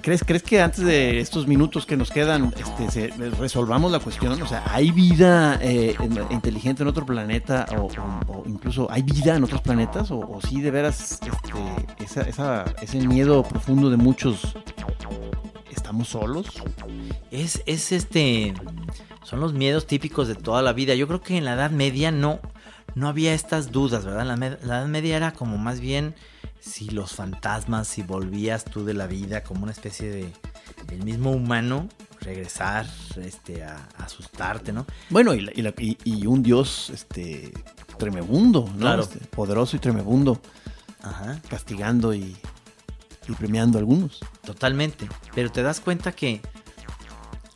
[SPEAKER 2] ¿crees, ¿crees que antes de estos minutos que nos quedan este, se- resolvamos la cuestión? O sea, ¿hay vida eh, en- inteligente en otro planeta o, o- o incluso hay vida en otros planetas? ¿O, o sí de veras este, esa- esa- ese miedo profundo de muchos, estamos solos?
[SPEAKER 1] Es, es este. Son los miedos típicos de toda la vida. Yo creo que en la Edad Media no, no había estas dudas, ¿verdad? La, la Edad Media era como más bien si los fantasmas, si volvías tú de la vida como una especie de. del mismo humano, regresar este, a, a asustarte, ¿no?
[SPEAKER 2] Bueno, y, la- y la- y- y un dios este, tremebundo, ¿no?
[SPEAKER 1] Claro.
[SPEAKER 2] Este, poderoso y tremebundo,
[SPEAKER 1] Ajá.
[SPEAKER 2] castigando y, y premiando a algunos.
[SPEAKER 1] Totalmente. Pero te das cuenta que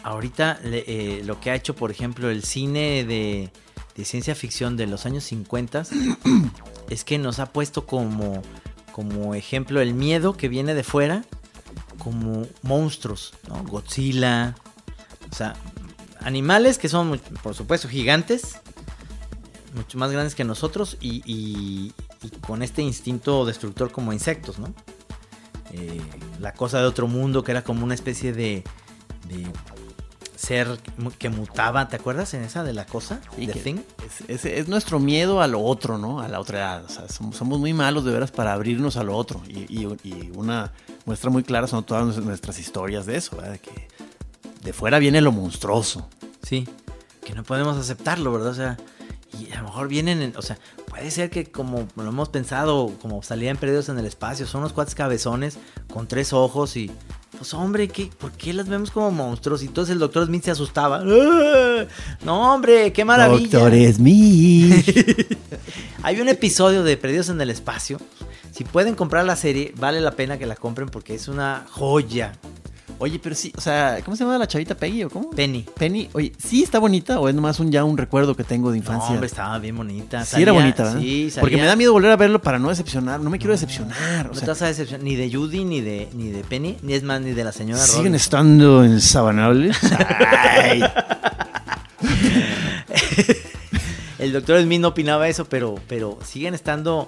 [SPEAKER 1] ahorita eh, lo que ha hecho, por ejemplo, el cine de, de ciencia ficción de los años 50 es que nos ha puesto como, como ejemplo el miedo que viene de fuera, como monstruos, ¿no? Godzilla, o sea, animales que son, por supuesto, gigantes, mucho más grandes que nosotros y, y- con este instinto destructor como insectos, ¿no? eh, la cosa de otro mundo, que era como una especie de ser que mutaba, ¿te acuerdas en esa de la cosa?
[SPEAKER 2] Sí,
[SPEAKER 1] The Thing.
[SPEAKER 2] Es, es- es nuestro miedo a lo otro, ¿no? A la otra edad. O sea, somos, somos muy malos de veras para abrirnos a lo otro. Y, y- y una muestra muy clara son todas nuestras- historias de eso, ¿verdad? De que de fuera viene lo monstruoso.
[SPEAKER 1] Sí, que no podemos aceptarlo, ¿verdad? O sea, y a lo mejor vienen, en- o sea, puede ser que como lo hemos pensado, como salían perdidos en el espacio, son unos cuates cabezones con tres ojos y... Pues hombre, ¿qué, ¿por qué las vemos como monstruos? Y entonces el doctor Smith se asustaba. ¡Ah! No, hombre, qué maravilla.
[SPEAKER 2] Doctor Smith.
[SPEAKER 1] Hay un episodio de Perdidos en el Espacio. Si pueden comprar la serie, vale la pena que la compren porque es una joya.
[SPEAKER 2] Oye, pero sí, o sea, ¿cómo se llama la chavita Peggy o cómo?
[SPEAKER 1] Penny.
[SPEAKER 2] Penny, oye, ¿sí está bonita o es nomás un, ya un recuerdo que tengo de
[SPEAKER 1] No,
[SPEAKER 2] infancia?
[SPEAKER 1] hombre, estaba bien bonita.
[SPEAKER 2] sí era bonita, ¿verdad?
[SPEAKER 1] Sí, salía-
[SPEAKER 2] Porque me da miedo volver a verlo para no decepcionar. No me quiero decepcionar. O
[SPEAKER 1] No
[SPEAKER 2] sea,
[SPEAKER 1] te vas a decepcionar ni de Judy, ni de, ni de Penny, ni es más, ni de la señora
[SPEAKER 2] ¿Siguen
[SPEAKER 1] Robinson.
[SPEAKER 2] estando ensabanables? Ay.
[SPEAKER 1] El doctor Smith no opinaba eso, pero, pero siguen estando.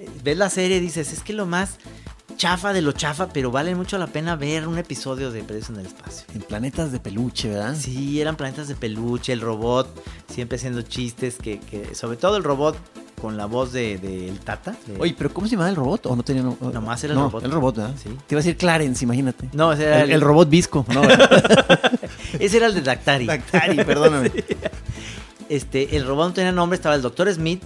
[SPEAKER 1] eh, Ves la serie y dices, es que lo más chafa de lo chafa, pero vale mucho la pena ver un episodio de Perdidos en el Espacio.
[SPEAKER 2] En planetas de peluche, ¿verdad?
[SPEAKER 1] Sí, eran planetas de peluche, el robot siempre haciendo chistes, que, que sobre todo el robot con la voz de, de el Tata. de-
[SPEAKER 2] Oye, pero ¿cómo se llamaba el robot? ¿O no tenía no,
[SPEAKER 1] Nomás era el
[SPEAKER 2] no,
[SPEAKER 1] robot.
[SPEAKER 2] El robot, ¿verdad?
[SPEAKER 1] Sí.
[SPEAKER 2] Te iba a decir Clarence, imagínate.
[SPEAKER 1] No, ese era
[SPEAKER 2] el,
[SPEAKER 1] el,
[SPEAKER 2] el robot visco. No,
[SPEAKER 1] ese era el de Dactari.
[SPEAKER 2] Dactari, perdóname.
[SPEAKER 1] Este, el robot no tenía nombre, estaba el doctor Smith.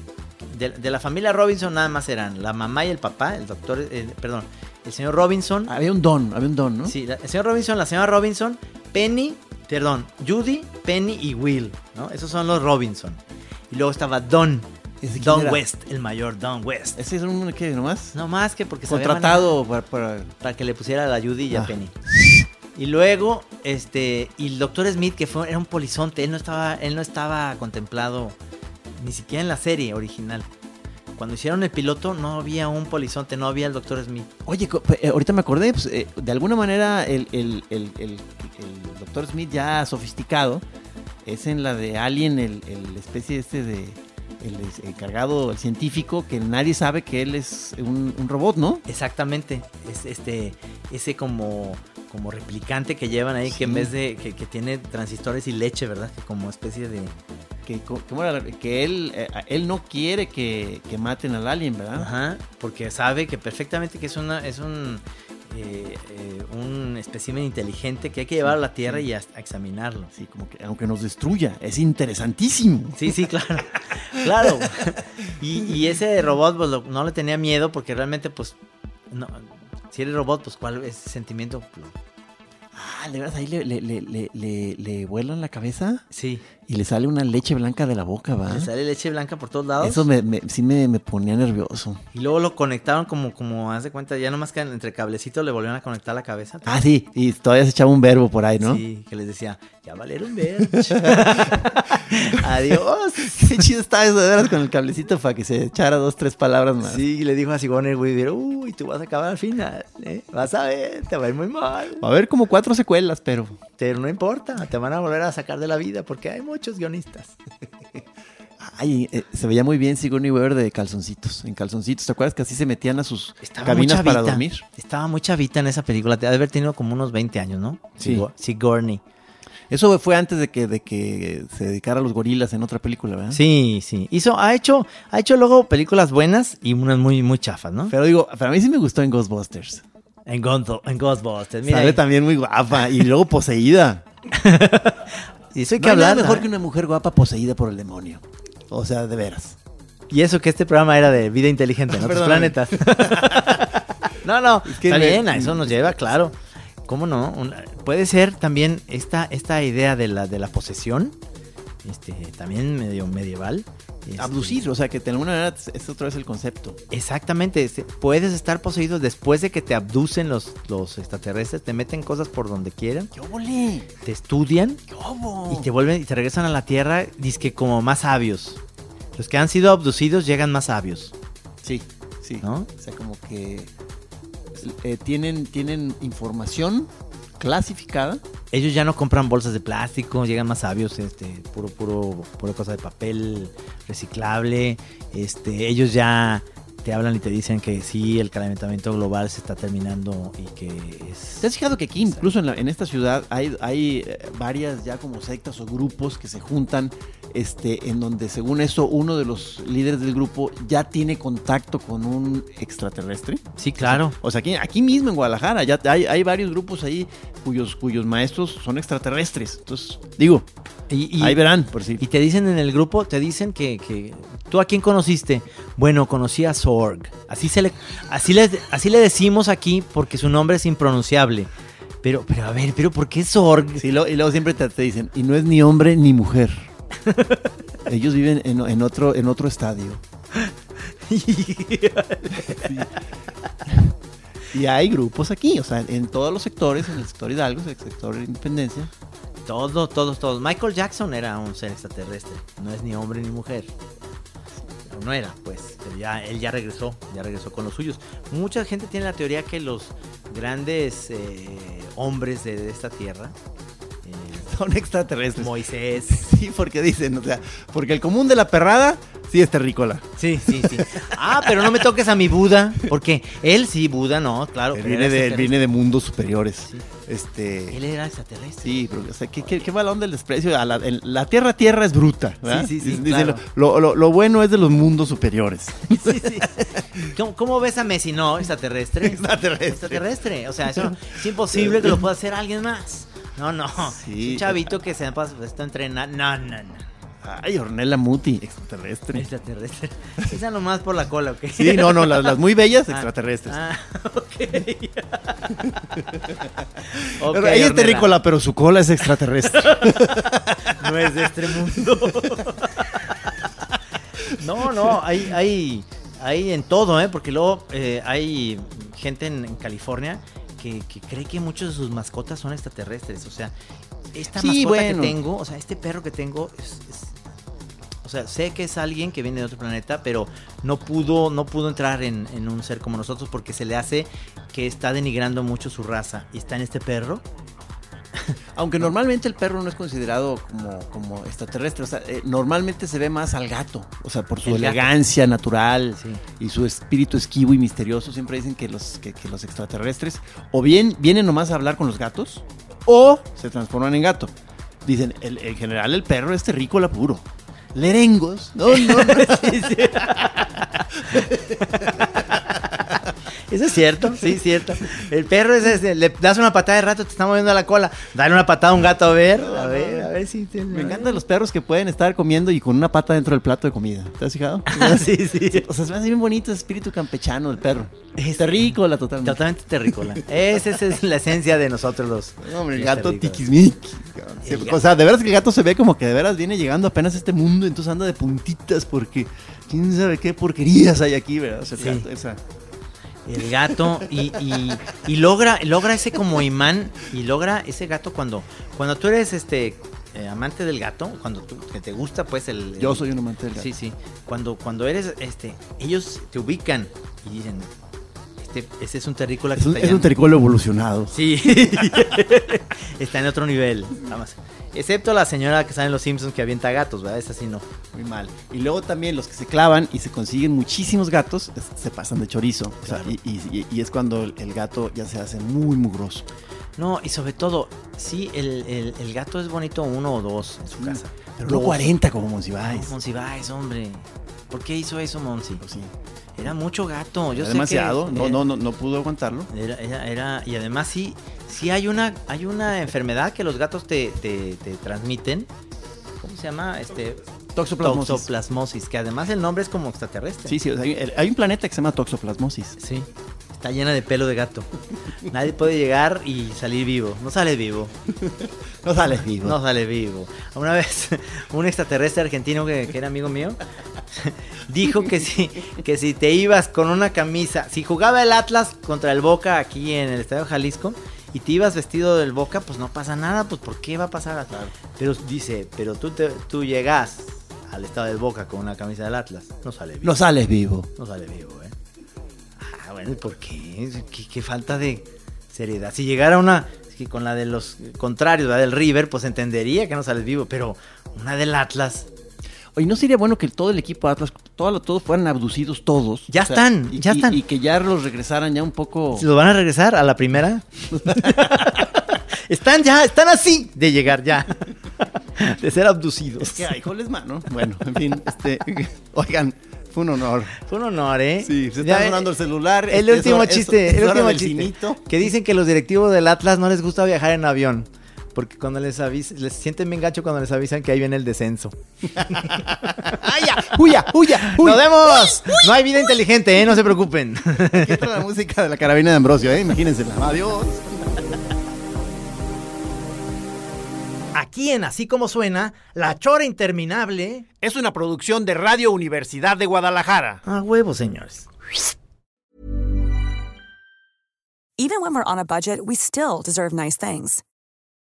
[SPEAKER 1] De, de la familia Robinson nada más eran la mamá y el papá, el doctor, eh, perdón, el señor Robinson.
[SPEAKER 2] Había un don, había un don, ¿no?
[SPEAKER 1] Sí, la- el señor Robinson, la señora Robinson, Penny, perdón, Judy, Penny y Will, ¿no? Esos son los Robinson. Y luego estaba Don,
[SPEAKER 2] ¿Ese quién
[SPEAKER 1] Don
[SPEAKER 2] era?
[SPEAKER 1] West, el mayor Don West.
[SPEAKER 2] Ese es un, ¿qué, nomás?
[SPEAKER 1] No más que porque
[SPEAKER 2] Contratado para, para-
[SPEAKER 1] manejar para que le pusiera a la Judy y a
[SPEAKER 2] Ah.
[SPEAKER 1] Penny. Y luego, este, y el doctor Smith, que fue, era un polizonte, él no estaba, él no estaba contemplado ni siquiera en la serie original. Cuando hicieron el piloto no había un polizonte, no había el doctor Smith.
[SPEAKER 2] Oye, eh, ahorita me acordé, pues, eh, de alguna manera el, el, el, el, Dr. Smith ya sofisticado es en la de Alien, el, especie este de el encargado, el científico, que nadie sabe que él es un, un robot, ¿no?
[SPEAKER 1] Exactamente, es este, ese como, como replicante que llevan ahí, que en vez de, que, que tiene transistores y leche, ¿verdad? Que como especie de...
[SPEAKER 2] Que, co- ¿cómo era? que él, eh, él no quiere que, que maten al alien, ¿verdad?
[SPEAKER 1] Ajá, porque sabe que perfectamente que es una, es un, eh, eh, un espécimen inteligente que hay que llevar a la Tierra y a, a examinarlo.
[SPEAKER 2] Sí, como que aunque nos destruya, es interesantísimo.
[SPEAKER 1] Sí, sí, claro. claro. Y, y ese robot pues, lo- no le tenía miedo porque realmente, pues, no, si eres robot, pues, ¿cuál es el sentimiento?
[SPEAKER 2] Ah, de verdad, ahí le, le, le, le, le- le vuelan la cabeza
[SPEAKER 1] Sí,
[SPEAKER 2] y le sale una leche blanca de la boca, ¿va?
[SPEAKER 1] le sale leche blanca por todos lados.
[SPEAKER 2] Eso me, me- sí me, me ponía nervioso.
[SPEAKER 1] Y luego lo conectaron como, como, haz de cuenta, ya nomás que entre cablecitos le volvieron a conectar la cabeza.
[SPEAKER 2] Ah, sí, y todavía se echaba un verbo por ahí, ¿no?
[SPEAKER 1] Sí, que les decía, ya valieron ver. Adiós.
[SPEAKER 2] Qué chido estaba eso de veras con el cablecito para que se echara dos, tres palabras más.
[SPEAKER 1] Sí, le dijo a Sigourney Weaver, uy, tú vas a acabar al final, ¿eh? Vas a ver, te va a ir muy mal.
[SPEAKER 2] Va a haber como cuatro secuelas, pero.
[SPEAKER 1] Pero no importa, te van a volver a sacar de la vida porque hay muchos guionistas.
[SPEAKER 2] Ay, eh, se veía muy bien Sigourney Weaver de calzoncitos, en calzoncitos. ¿Te acuerdas que así se metían a sus
[SPEAKER 1] Estaba
[SPEAKER 2] cabinas para dormir?
[SPEAKER 1] Estaba muy chavita en esa película. Te ha de haber tenido como unos 20 años, ¿no?
[SPEAKER 2] Sí.
[SPEAKER 1] Sigo- Sigourney.
[SPEAKER 2] Eso fue antes de que, de que se dedicara a los gorilas en otra película, ¿verdad?
[SPEAKER 1] Sí, sí. Hizo, ha hecho, ha hecho luego películas buenas y unas muy, muy chafas, ¿no?
[SPEAKER 2] Pero digo, para mí sí me gustó en Ghostbusters.
[SPEAKER 1] En, Gonzo- en Ghostbusters. Mira,
[SPEAKER 2] Sale
[SPEAKER 1] ahí.
[SPEAKER 2] también muy guapa y luego poseída.
[SPEAKER 1] y eso hay
[SPEAKER 2] No
[SPEAKER 1] que
[SPEAKER 2] nada
[SPEAKER 1] hablar.
[SPEAKER 2] mejor
[SPEAKER 1] ¿no?
[SPEAKER 2] que una mujer guapa poseída por el demonio. O sea, de veras.
[SPEAKER 1] Y eso que este programa era de vida inteligente en otros planetas. no, no,
[SPEAKER 2] que
[SPEAKER 1] está
[SPEAKER 2] me-
[SPEAKER 1] bien, a eso nos lleva, claro. ¿Cómo no? Una- puede ser también esta, esta idea de la, de la posesión, este, también medio medieval. Este,
[SPEAKER 2] Abducir, o sea, que de alguna manera es otra vez el concepto.
[SPEAKER 1] Exactamente, puedes estar poseído después de que te abducen los, los extraterrestres, te meten cosas por donde quieran,
[SPEAKER 2] ¡Qué óvole!
[SPEAKER 1] te estudian
[SPEAKER 2] ¡Qué obo!
[SPEAKER 1] y te vuelven y te regresan a la Tierra, que como más sabios. Los que han sido abducidos llegan más sabios.
[SPEAKER 2] Sí, sí.
[SPEAKER 1] ¿No?
[SPEAKER 2] O sea, como que eh, tienen, tienen información clasificada.
[SPEAKER 1] Ellos ya no compran bolsas de plástico, llegan más sabios, este, puro, puro, pura cosa de papel reciclable. Este, ellos ya te hablan y te dicen que sí, el calentamiento global se está terminando y que es.
[SPEAKER 2] ¿Te has fijado que aquí, incluso en, la- en esta ciudad, hay, hay eh, varias ya como sectas o grupos que se juntan, este, en donde según eso uno de los líderes del grupo ya tiene contacto con un extraterrestre?
[SPEAKER 1] Sí, claro.
[SPEAKER 2] O sea, aquí, aquí mismo en Guadalajara ya hay, hay varios grupos ahí cuyos, cuyos maestros son extraterrestres. Entonces, digo,
[SPEAKER 1] Y, y-
[SPEAKER 2] ahí verán, por si.
[SPEAKER 1] y te dicen en el grupo, te dicen que, que tú a quién conociste. Bueno, conocí a Sorg. Así se le, así le, así le decimos aquí porque su nombre es impronunciable. Pero, pero a ver, pero ¿por qué Sorg?
[SPEAKER 2] Sí, lo- y luego siempre te, te dicen, y no es ni hombre ni mujer. Ellos viven en, en otro, en otro estadio. Y hay grupos aquí, o sea, en todos los sectores, en el sector Hidalgo, en el sector Independencia.
[SPEAKER 1] Todos, todos, todos. Michael Jackson era un ser extraterrestre. No es ni hombre ni mujer. No era, pues. Pero ya, él ya regresó, ya regresó con los suyos. Mucha gente tiene la teoría que los grandes eh, hombres de, esta tierra,
[SPEAKER 2] Son extraterrestres.
[SPEAKER 1] Moisés,
[SPEAKER 2] Sí, porque dicen, o sea, porque el común de la perrada sí es terrícola.
[SPEAKER 1] Sí, sí, sí. Ah, pero no me toques a mi Buda, porque él sí, Buda, no, claro.
[SPEAKER 2] Él viene de, viene de mundos superiores.
[SPEAKER 1] Sí.
[SPEAKER 2] Este.
[SPEAKER 1] Él era extraterrestre.
[SPEAKER 2] Sí, pero, o sea, ¿qué, qué, qué balón del desprecio? A la, la tierra tierra es bruta. ¿verdad?
[SPEAKER 1] Sí, sí, sí,
[SPEAKER 2] Dicen, lo, lo- lo bueno es de los mundos superiores.
[SPEAKER 1] Sí, sí. ¿Cómo, cómo ves a Messi? No, extraterrestre.
[SPEAKER 2] Extraterrestre.
[SPEAKER 1] Extraterrestre. O sea, eso es imposible que lo pueda hacer alguien más. No, no.
[SPEAKER 2] Sí.
[SPEAKER 1] Es un chavito que se pa- está entrenando. No, no, no.
[SPEAKER 2] Ay, Ornella Muti, extraterrestre.
[SPEAKER 1] Extraterrestre. Esa nomás por la cola, ¿ok?
[SPEAKER 2] Sí, no, no, las, las muy bellas,
[SPEAKER 1] Ah,
[SPEAKER 2] extraterrestres.
[SPEAKER 1] Ah, ok. Ok,
[SPEAKER 2] Pero ella es
[SPEAKER 1] Ornella.
[SPEAKER 2] terrícola, pero su cola es extraterrestre.
[SPEAKER 1] No es de este mundo. No, no, hay, hay, hay en todo, ¿eh? Porque luego eh, hay gente en, en California que, que cree que muchos de sus mascotas son extraterrestres. O sea, esta
[SPEAKER 2] Sí,
[SPEAKER 1] mascota
[SPEAKER 2] bueno.
[SPEAKER 1] que tengo, o sea, este perro que tengo es, es- o sea, sé que es alguien que viene de otro planeta, pero no pudo, no pudo entrar en, en un ser como nosotros porque se le hace que está denigrando mucho su raza. Y está en este perro.
[SPEAKER 2] Aunque normalmente el perro no es considerado como, como extraterrestre. O sea, eh, normalmente se ve más al gato. O sea, por su
[SPEAKER 1] El gato.
[SPEAKER 2] elegancia natural
[SPEAKER 1] Sí.
[SPEAKER 2] y su espíritu esquivo y misterioso. Siempre dicen que los, que, que los extraterrestres o bien vienen nomás a hablar con los gatos o se transforman en gato. Dicen, el- en general el perro es terrícola puro. Lerengos. No, no, no.
[SPEAKER 1] Eso es cierto, sí, es cierto. El perro es ese, le das una patada de rato, te está moviendo la cola. Dale una patada a un gato a ver, a ver, a ver si te...
[SPEAKER 2] Me encantan los perros que pueden estar comiendo y con una pata dentro del plato de comida. ¿Te has fijado?
[SPEAKER 1] sí, sí.
[SPEAKER 2] O sea, se me hace bien bonito ese espíritu campechano del perro.
[SPEAKER 1] Es-
[SPEAKER 2] terrícola totalmente.
[SPEAKER 1] Totalmente terrícola. Esa, es la esencia de nosotros los.
[SPEAKER 2] No, hombre, el gato
[SPEAKER 1] gato.
[SPEAKER 2] O sea, de veras que el gato se ve como que de veras viene llegando apenas a este mundo, entonces anda de puntitas porque quién sabe qué porquerías hay aquí, ¿verdad? O sea,
[SPEAKER 1] Sí.
[SPEAKER 2] gato, esa-
[SPEAKER 1] El gato y, y- y logra, logra ese como imán y logra ese gato cuando, cuando tú eres este eh, amante del gato, cuando tú, que te gusta pues el...
[SPEAKER 2] Yo soy un amante del gato.
[SPEAKER 1] Sí, sí. Cuando, cuando eres, este, ellos te ubican y dicen, este, ese es un terrícola que
[SPEAKER 2] Es un,
[SPEAKER 1] está
[SPEAKER 2] es un terrícola evolucionado.
[SPEAKER 1] Sí. está en otro nivel. Nada más. Excepto la señora que sale en Los Simpsons que avienta gatos, ¿verdad? Esa sí no.
[SPEAKER 2] Muy mal. Y luego también los que se clavan y se consiguen muchísimos gatos es- se pasan de chorizo. O sea, y, y- y es cuando el, el gato ya se hace muy mugroso.
[SPEAKER 1] No, y sobre todo, sí, el, el- el gato es bonito uno o dos en su casa.
[SPEAKER 2] Pero no
[SPEAKER 1] Dos.
[SPEAKER 2] 40 como Monsiváis.
[SPEAKER 1] No, Monsiváis, hombre. ¿Por qué hizo eso, Monsi?
[SPEAKER 2] Pues sí.
[SPEAKER 1] Era mucho gato. Yo sé
[SPEAKER 2] demasiado.
[SPEAKER 1] que
[SPEAKER 2] no, no, no, no pudo aguantarlo.
[SPEAKER 1] Era, era, era- y además sí, sí hay una, hay una enfermedad que los gatos te, te, te transmiten. ¿Cómo se llama? Este,
[SPEAKER 2] Toxoplasmosis.
[SPEAKER 1] toxoplasmosis, que además el nombre es como extraterrestre.
[SPEAKER 2] Sí, sí. o sea, hay, hay un planeta que se llama toxoplasmosis.
[SPEAKER 1] Sí. Está llena de pelo de gato. Nadie puede llegar y salir vivo. No sale vivo.
[SPEAKER 2] No sales vivo.
[SPEAKER 1] No sale vivo. Una vez, un extraterrestre argentino que, que era amigo mío dijo que si, que si te ibas con una camisa, si jugaba el Atlas contra el Boca aquí en el Estadio Jalisco y te ibas vestido del Boca, pues no pasa nada, pues ¿por qué va a pasar? Pero dice, pero tú, te, tú llegas al Estadio del Boca con una camisa del Atlas, no sale vivo.
[SPEAKER 2] No sales vivo.
[SPEAKER 1] No sale vivo, ¿eh? Ah, bueno, ¿y por qué? ¿Qué, qué falta de seriedad? Si llegara una, es que con la de los contrarios, la del River, pues entendería que no sales vivo, pero una del Atlas,
[SPEAKER 2] Oye, ¿no sería bueno que todo el equipo de Atlas, todos, todos fueran abducidos todos?
[SPEAKER 1] Ya están,
[SPEAKER 2] y,
[SPEAKER 1] ya
[SPEAKER 2] y-
[SPEAKER 1] están.
[SPEAKER 2] Y que ya los regresaran ya un poco...
[SPEAKER 1] ¿lo van a regresar a la primera? están ya, están así de llegar ya, de ser abducidos.
[SPEAKER 2] Es que hay goles, mano. Bueno, en fin, este... Oigan, fue un honor.
[SPEAKER 1] Fue un honor, ¿eh?
[SPEAKER 2] Sí, se está
[SPEAKER 1] eh,
[SPEAKER 2] sonando el celular.
[SPEAKER 1] El
[SPEAKER 2] este, es
[SPEAKER 1] último chiste, el último chiste.
[SPEAKER 2] cinito.
[SPEAKER 1] Que dicen que los directivos del Atlas no les gusta viajar en avión. Porque cuando les avisan, les sienten bien gacho cuando les avisan que ahí viene el descenso.
[SPEAKER 2] ¡Ay, ya! ¡Huya, huya!
[SPEAKER 1] ¡Nos vemos! No hay vida inteligente, ¿eh? No se preocupen.
[SPEAKER 2] Aquí entra la música de la carabina de Ambrosio, ¿eh? Imagínensela. Adiós.
[SPEAKER 1] Aquí en Así Como Suena, La Chora Interminable.
[SPEAKER 2] Es una producción de Radio Universidad de Guadalajara.
[SPEAKER 1] A huevo, señores.
[SPEAKER 3] Even when we're on a budget, we still deserve nice things.